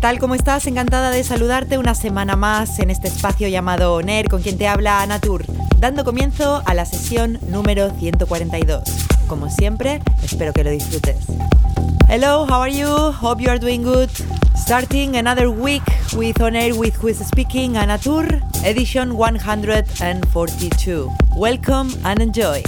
¿Qué tal? ¿Cómo estás? Encantada de saludarte una semana más en este espacio llamado NER con quien te habla Anatur, dando comienzo a la sesión número 142. Como siempre, espero que lo disfrutes. Hello, how are you? Hope you are doing good. Starting another week with On Air with Who is Speaking Anatur, edition 142. Welcome and enjoy.